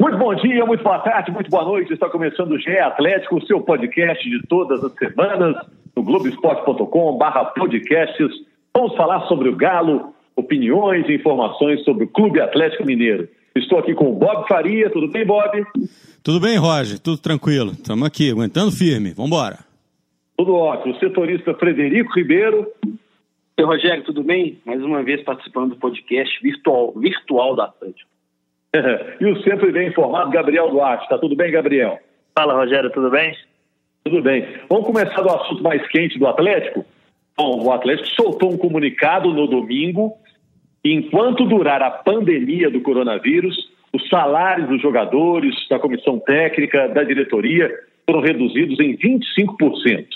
Muito bom dia, muito boa tarde, muito boa noite. Está começando o GE Atlético, o seu podcast de todas as semanas, no Globoesporte.com barra podcasts. Vamos falar sobre o Galo, opiniões e informações sobre o Clube Atlético Mineiro. Estou aqui com o Bob Faria. Tudo bem, Bob? Tudo bem, Roger. Tudo tranquilo. Estamos aqui, aguentando firme. Vamos embora. Tudo ótimo. O setorista Frederico Ribeiro. Oi, Rogério, tudo bem? Mais uma vez participando do podcast virtual, virtual da Atlético. E o sempre bem informado Gabriel Duarte. Está tudo bem, Gabriel? Fala, Rogério, tudo bem? Tudo bem. Vamos começar do assunto mais quente do Atlético? Bom, o Atlético soltou um comunicado no domingo. Enquanto durar a pandemia do coronavírus, os salários dos jogadores, da comissão técnica, da diretoria foram reduzidos em 25%.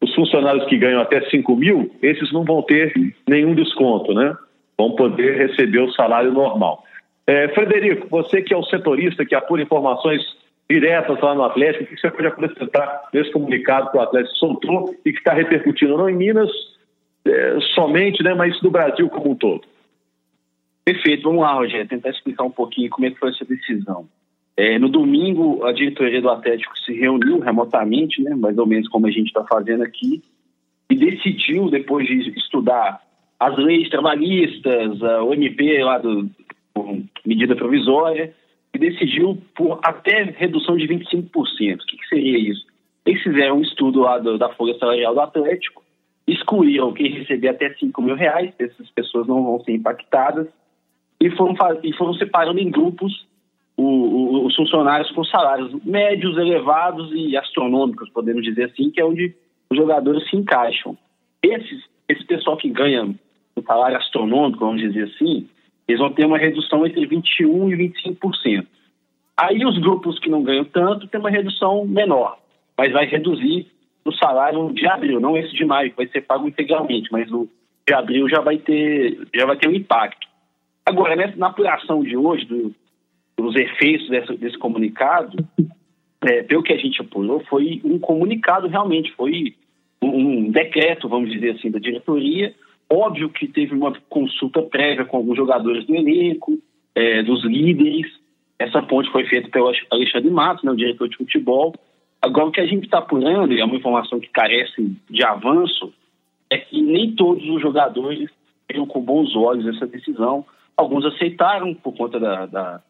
Os funcionários que ganham até 5 mil, esses não vão ter nenhum desconto, né? Vão poder receber o salário normal. É, Frederico, você que é o setorista que apura informações diretas lá no Atlético, o que você pode acrescentar nesse comunicado que o Atlético soltou e que está repercutindo não em Minas é, somente, né, mas no Brasil como um todo? Perfeito, vamos lá, Rogério, tentar explicar um pouquinho como é que foi essa decisão. É, no domingo, a diretoria do Atlético se reuniu remotamente, né, mais ou menos como a gente está fazendo aqui, e decidiu, depois de estudar as leis trabalhistas, o MP lá do, medida provisória, e decidiu por até redução de 25%. O que, que seria isso? Eles fizeram um estudo lá do, da folha salarial do Atlético, excluíram quem recebia até 5 mil reais, essas pessoas não vão ser impactadas, e foram, e foram separando em grupos o, o, os funcionários com salários médios, elevados e astronômicos, podemos dizer assim, que é onde os jogadores se encaixam. Esses, esse pessoal que ganha um salário astronômico, vamos dizer assim, eles vão ter uma redução entre 21% e 25%. Aí os grupos que não ganham tanto têm uma redução menor, mas vai reduzir o salário de abril, não esse de maio, que vai ser pago integralmente, mas o de abril já vai ter, já vai ter um impacto. Agora, nessa, na apuração de hoje, do, dos efeitos dessa, desse comunicado, é, pelo que a gente apurou, foi um comunicado realmente, foi um, um decreto, vamos dizer assim, da diretoria, Óbvio que teve uma consulta prévia com alguns jogadores do elenco, é, dos líderes. Essa ponte foi feita pelo Alexandre Matos, né, o diretor de futebol. Agora, o que a gente está apurando, e é uma informação que carece de avanço, é que nem todos os jogadores viram com bons olhos essa decisão. Alguns aceitaram por conta da, da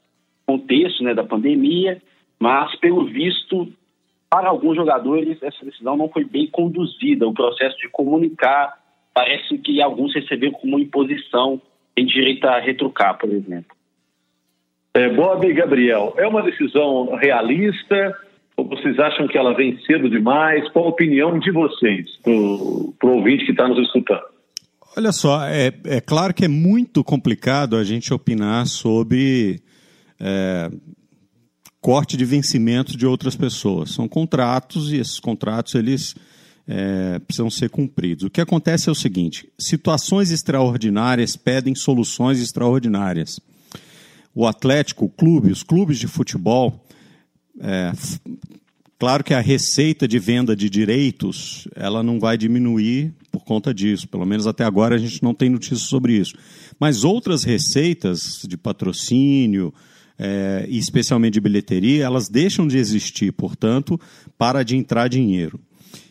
contexto né, da pandemia, mas, pelo visto, para alguns jogadores, essa decisão não foi bem conduzida. O processo de comunicar parece que alguns receberam como imposição em direito a retrucar, por exemplo. É, Bob e Gabriel, é uma decisão realista ou vocês acham que ela vem cedo demais? Qual a opinião de vocês, para o ouvinte que está nos escutando? Olha só, é, é, claro que é muito complicado a gente opinar sobre é, corte de vencimento de outras pessoas. São contratos e esses contratos eles é, precisam ser cumpridos. O que acontece é o seguinte: situações extraordinárias pedem soluções extraordinárias. O Atlético, o clube, os clubes de futebol, é, claro que a receita de venda de direitos ela não vai diminuir por conta disso. Pelo menos até agora a gente não tem notícias sobre isso. Mas outras receitas de patrocínio, é, especialmente de bilheteria, elas deixam de existir, portanto, para de entrar dinheiro.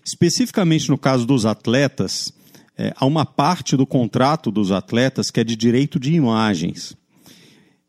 Especificamente no caso dos atletas, é, há uma parte do contrato dos atletas que é de direito de imagens.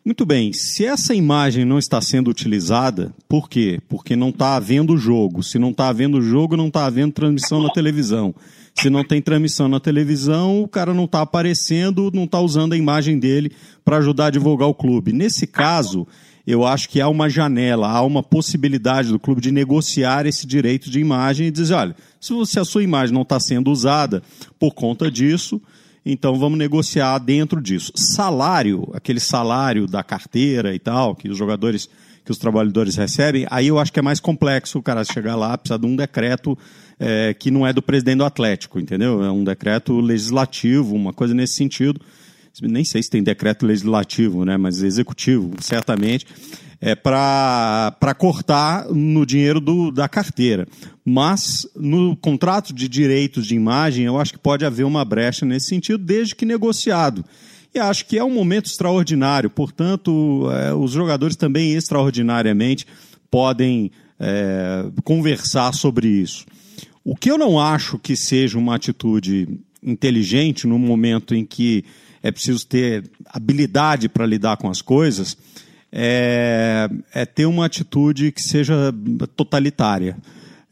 Muito bem, se essa imagem não está sendo utilizada, por quê? Porque não está havendo jogo. Se não está havendo jogo, não está havendo transmissão na televisão. Se não tem transmissão na televisão, o cara não está aparecendo, não está usando a imagem dele para ajudar a divulgar o clube. Nesse caso, eu acho que há uma janela, há uma possibilidade do clube de negociar esse direito de imagem e dizer, olha, se, a sua imagem não está sendo usada por conta disso, então vamos negociar dentro disso. Salário, aquele salário da carteira e tal, que os jogadores, que os trabalhadores recebem, aí eu acho que é mais complexo o cara chegar lá, precisa de um decreto é, que não é do presidente do Atlético, entendeu? É um decreto legislativo, uma coisa nesse sentido nem sei se tem decreto legislativo, né, mas executivo, certamente, é para cortar no dinheiro do, da carteira. Mas no contrato de direitos de imagem, eu acho que pode haver uma brecha nesse sentido, desde que negociado. E acho que é um momento extraordinário. Portanto, é, os jogadores também extraordinariamente podem é, conversar sobre isso. O que eu não acho que seja uma atitude inteligente no momento em que é preciso ter habilidade para lidar com as coisas é, é ter uma atitude que seja totalitária.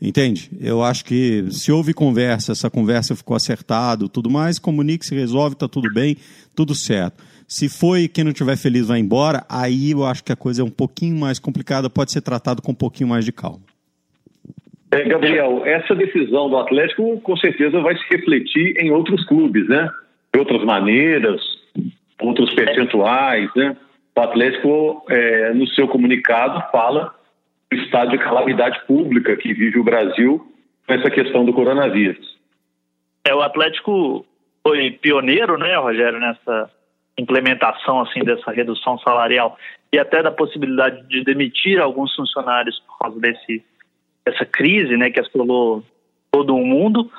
Entende? Eu acho que se houve conversa, essa conversa ficou acertado, tudo mais, comunique, se resolve, está tudo bem, tudo certo. Se foi quem não estiver feliz vai embora, aí eu acho que a coisa é um pouquinho mais complicada, pode ser tratado com um pouquinho mais de calma. É, Gabriel, essa decisão do Atlético com certeza vai se refletir em outros clubes, né? De outras maneiras, outros percentuais, né? O Atlético, é, no seu comunicado, fala do estado de calamidade pública que vive o Brasil com essa questão do coronavírus. É, o Atlético foi pioneiro, né, Rogério, nessa implementação assim dessa redução salarial e até da possibilidade de demitir alguns funcionários por causa desse essa crise, né, que assolou todo o mundo.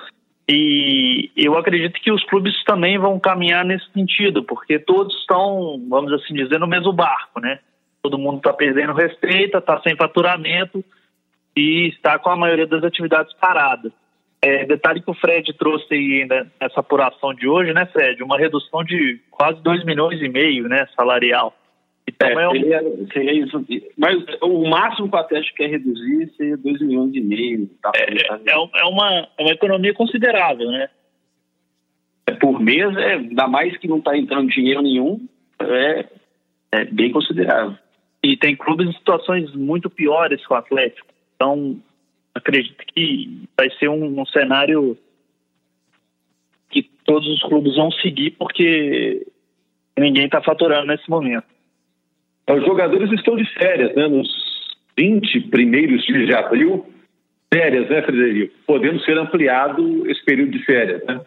E eu acredito que os clubes também vão caminhar nesse sentido, porque todos estão, vamos assim dizer, no mesmo barco, né? Todo mundo está perdendo receita, está sem faturamento e está com a maioria das atividades paradas. É, detalhe que o Fred trouxe aí ainda nessa apuração de hoje, né, Fred? Uma redução de quase 2 milhões e meio, né, salarial. Então, é, é um... seria, seria, isso. Mas o máximo que o Atlético quer reduzir seria 2 milhões e meio. Tá, é, é, é, uma, é uma economia considerável, né? É, por mês, é, ainda mais que não está entrando dinheiro nenhum, é, é bem considerável. E tem clubes em situações muito piores que o Atlético. Então, acredito que vai ser um, um cenário que todos os clubes vão seguir porque ninguém está faturando nesse momento. Os jogadores estão de férias, né? Nos 20 primeiros dias de abril, férias, né, Frederico? Podendo ser ampliado esse período de férias, né?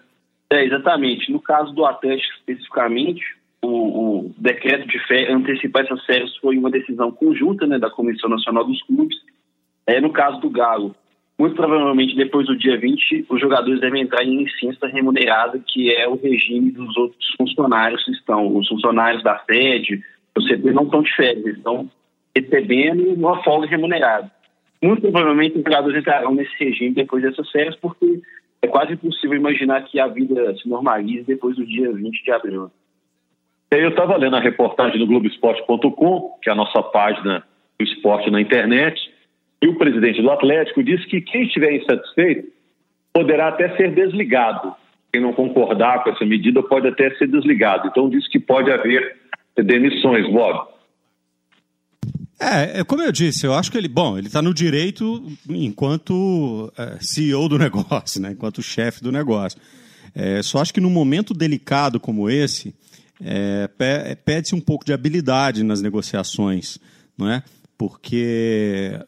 É, exatamente. No caso do Atlético especificamente, o, o decreto de férias, antecipar essas férias foi uma decisão conjunta né, da Comissão Nacional dos Clubes. É, no caso do Galo, muito provavelmente depois do dia 20, os jogadores devem entrar em licença remunerada, que é o regime dos outros funcionários que estão, os funcionários da sede, os CT não estão de férias, estão recebendo uma folga remunerada. Muito provavelmente os jogadores entrarão nesse regime depois dessas férias, porque é quase impossível imaginar que a vida se normalize depois do dia 20 de abril. Eu estava lendo a reportagem no Globoesporte.com, que é a nossa página do esporte na internet, e o presidente do Atlético disse que quem estiver insatisfeito poderá até ser desligado. Quem não concordar com essa medida pode até ser desligado. Então, disse que pode haver demissões, Bob. É, é, como eu disse, eu acho que ele, bom, ele está no direito enquanto é, CEO do negócio, né, enquanto chefe do negócio. É, só acho que num momento delicado como esse, é, é, pede-se um pouco de habilidade nas negociações, não é? Porque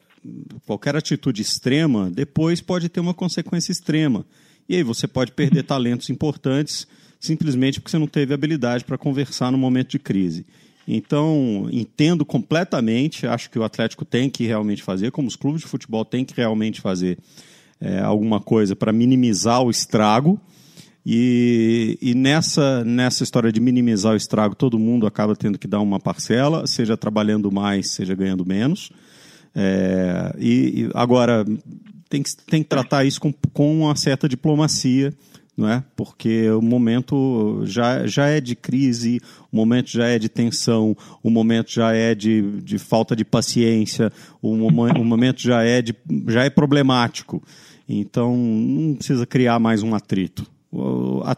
qualquer atitude extrema depois pode ter uma consequência extrema. E aí você pode perder talentos importantes simplesmente porque você não teve habilidade para conversar no momento de crise. Então, entendo completamente, acho que o Atlético tem que realmente fazer, como os clubes de futebol têm que realmente fazer é, alguma coisa para minimizar o estrago. E, e, nessa, nessa história de minimizar o estrago, todo mundo acaba tendo que dar uma parcela, seja trabalhando mais, seja ganhando menos. É, e, e, agora, tem que, tem que tratar isso com, com uma certa diplomacia não é? Porque o momento já, já é de crise, o momento já é de tensão, o momento já é de, de falta de paciência, o, o momento já é, de, já é problemático. Então não precisa criar mais um atrito.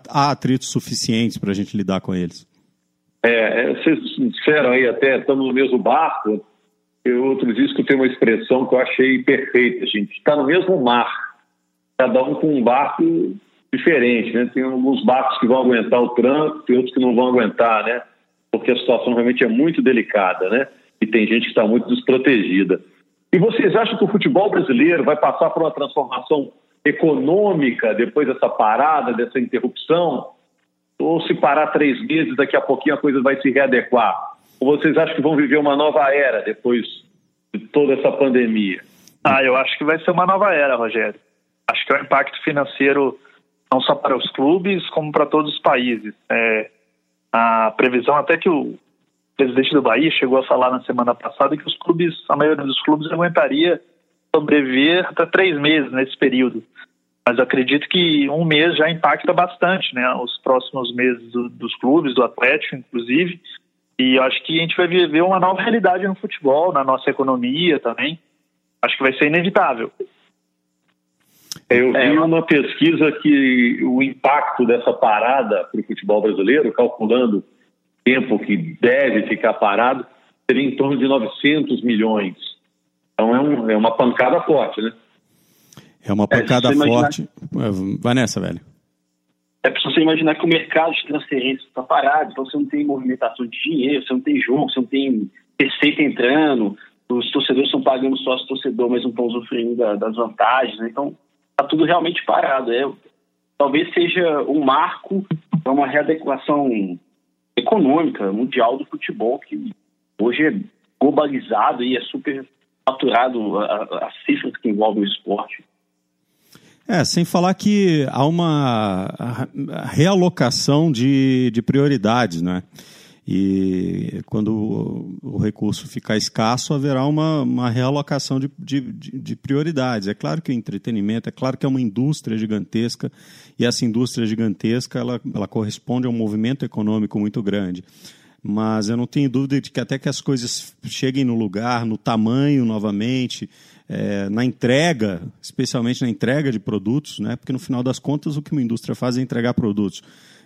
Há atritos suficientes para a gente lidar com eles. É, é, vocês disseram aí até, estamos no mesmo barco. Eu outro dia escutei uma expressão que eu achei perfeita, gente. Está no mesmo mar, cada um com um barco diferente, né? Tem alguns barcos que vão aguentar o tranco, e outros que não vão aguentar, né? Porque a situação realmente é muito delicada, né? E tem gente que está muito desprotegida. E vocês acham que o futebol brasileiro vai passar por uma transformação econômica depois dessa parada, dessa interrupção? Ou se parar três meses, daqui a pouquinho a coisa vai se readequar? Ou vocês acham que vão viver uma nova era depois de toda essa pandemia? Ah, eu acho que vai ser uma nova era, Rogério. Acho que o impacto financeiro não só para os clubes, como para todos os países. É, A previsão até que o presidente do Bahia chegou a falar na semana passada que os clubes, a maioria dos clubes aguentaria sobreviver até três meses nesse período. Mas acredito que um mês já impacta bastante, né? Os próximos meses do, dos clubes, do Atlético, inclusive. E acho que a gente vai viver uma nova realidade no futebol, na nossa economia também. Acho que vai ser inevitável. Eu vi é, uma pesquisa que o impacto dessa parada para o futebol brasileiro, calculando o tempo que deve ficar parado, seria em torno de 900 milhões. Então é, um, é uma pancada forte, né? É uma pancada é, forte. Imaginar... Vai nessa, velho. É preciso você imaginar que o mercado de transferência está parado, então você não tem movimentação de dinheiro, você não tem jogo, você não tem receita entrando, os torcedores estão pagando sócio torcedor, mas não estão usufruindo das vantagens, né? então está tudo realmente parado. É, talvez seja um marco para uma readequação econômica mundial do futebol, que hoje é globalizado e é super faturado as cifras que envolvem o esporte. É, sem falar que há uma realocação de, de prioridades, né? E quando o recurso ficar escasso, haverá uma, uma realocação de, de, de, prioridades. É claro que o entretenimento, é claro que é uma indústria gigantesca, e essa indústria gigantesca ela, ela corresponde a um movimento econômico muito grande. Mas eu não tenho dúvida de que até que as coisas cheguem no lugar, no tamanho novamente, é, na entrega, especialmente na entrega de produtos, né? porque no final das contas o que uma indústria faz é entregar produtos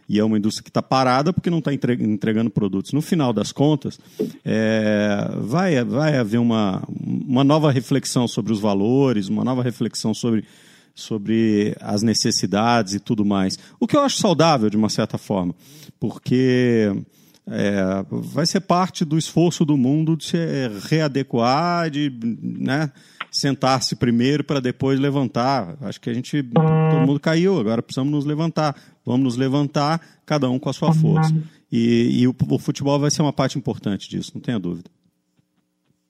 e é uma indústria que está parada porque não está entregando produtos. No final das contas, é, vai, vai haver uma, uma nova reflexão sobre os valores, uma nova reflexão sobre, sobre as necessidades e tudo mais. O que eu acho saudável, de uma certa forma, porque é, vai ser parte do esforço do mundo de se readequar, de né, sentar-se primeiro para depois levantar. Acho que a gente, todo mundo caiu, agora precisamos nos levantar. Vamos nos levantar, cada um com a sua força. E, e o, o, futebol vai ser uma parte importante disso, não tenha dúvida.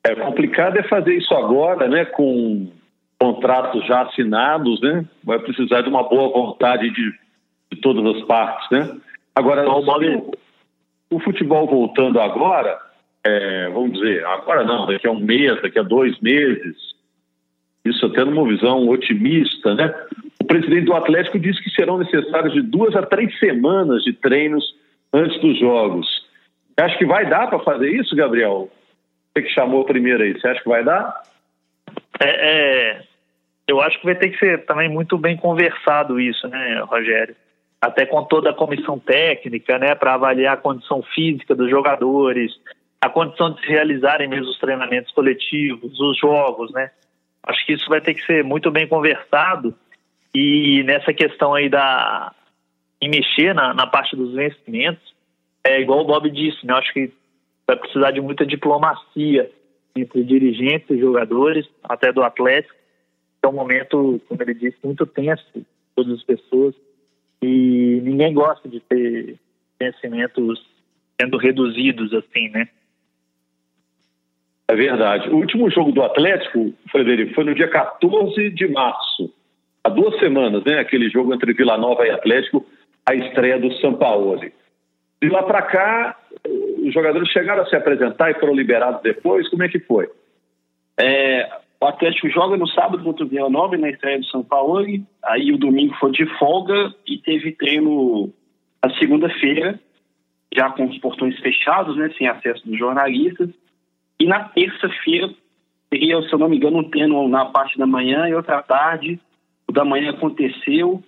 É complicado é fazer isso agora, né, com contratos já assinados, né? Vai precisar de uma boa vontade de, de todas as partes, né? Agora, o, o futebol voltando agora, é, vamos dizer, agora não, daqui a um mês, daqui a dois meses, isso até numa visão otimista, né? presidente do Atlético disse que serão necessárias de duas a três semanas de treinos antes dos jogos. Acho que vai dar para fazer isso, Gabriel? Você que chamou primeiro aí, você acha que vai dar? É, é, eu acho que vai ter que ser também muito bem conversado isso, né, Rogério? Até com toda a comissão técnica, né, para avaliar a condição física dos jogadores, a condição de se realizarem mesmo os treinamentos coletivos, os jogos, né? Acho que isso vai ter que ser muito bem conversado e nessa questão aí da em mexer na, na parte dos vencimentos, é igual o Bob disse, né? Acho que vai precisar de muita diplomacia entre dirigentes e jogadores, até do Atlético. É um momento, como ele disse, muito tenso todas as pessoas e ninguém gosta de ter vencimentos sendo reduzidos assim, né? É verdade. O último jogo do Atlético, Frederico, foi no dia 14 de março há duas semanas, né? Aquele jogo entre Vila Nova e Atlético, a estreia do São Paulo. De lá para cá, os jogadores chegaram a se apresentar e foram liberados depois. Como é que foi? É, o Atlético joga no sábado contra o Vila Nova na estreia do São Paulo. Aí o domingo foi de folga e teve treino na segunda-feira, já com os portões fechados, né, sem acesso dos jornalistas. E na terça-feira teria, se eu não me engano, um treino na parte da manhã e outra tarde o da manhã aconteceu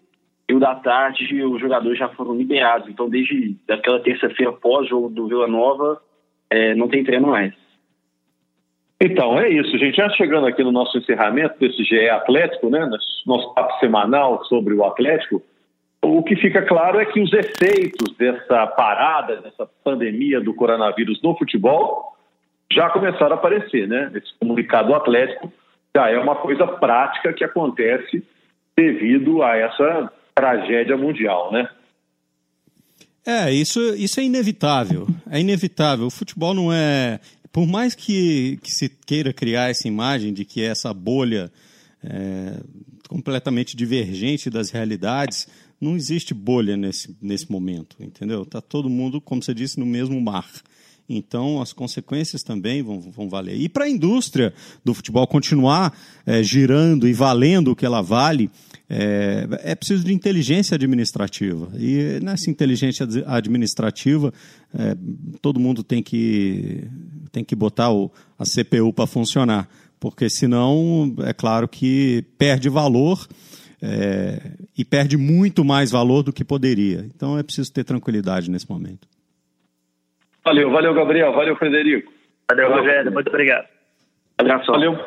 e o da tarde os jogadores já foram liberados. Então, desde aquela terça-feira pós-jogo do Vila Nova, é, não tem treino mais. Então, é isso, gente. Já chegando aqui no nosso encerramento desse GE Atlético, né, nosso papo semanal sobre o Atlético, o que fica claro é que os efeitos dessa parada, dessa pandemia do coronavírus no futebol, já começaram a aparecer, né? Esse comunicado do Atlético já é uma coisa prática que acontece devido a essa tragédia mundial, né? É, isso, isso é inevitável. É inevitável. O futebol não é. Por mais que, que se queira criar essa imagem de que essa bolha é completamente divergente das realidades, Não existe bolha nesse, nesse momento, entendeu? Está todo mundo, como você disse, no mesmo mar. Então, as consequências também vão, vão valer. E para a indústria do futebol continuar é, girando e valendo o que ela vale, é, é, preciso de inteligência administrativa. E nessa inteligência administrativa, é, todo mundo tem que, tem que botar o, a CPU para funcionar. Porque senão, é claro que perde valor. É, e perde muito mais valor do que poderia. Então é preciso ter tranquilidade nesse momento. Valeu, valeu, Gabriel. Valeu, Frederico. Valeu, Rogério. Muito obrigado. Abraço. Valeu.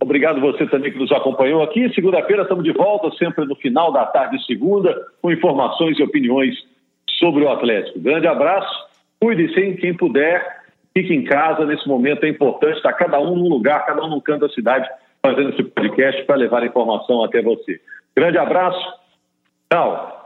Obrigado você também que nos acompanhou aqui. Segunda-feira estamos de volta, sempre no final da tarde de segunda, com informações e opiniões sobre o Atlético. Grande abraço. Cuide-se, quem puder, fique em casa. Nesse momento é importante estar cada um num lugar, cada um num canto da cidade, fazendo esse podcast para levar a informação até você. Grande abraço. Tchau.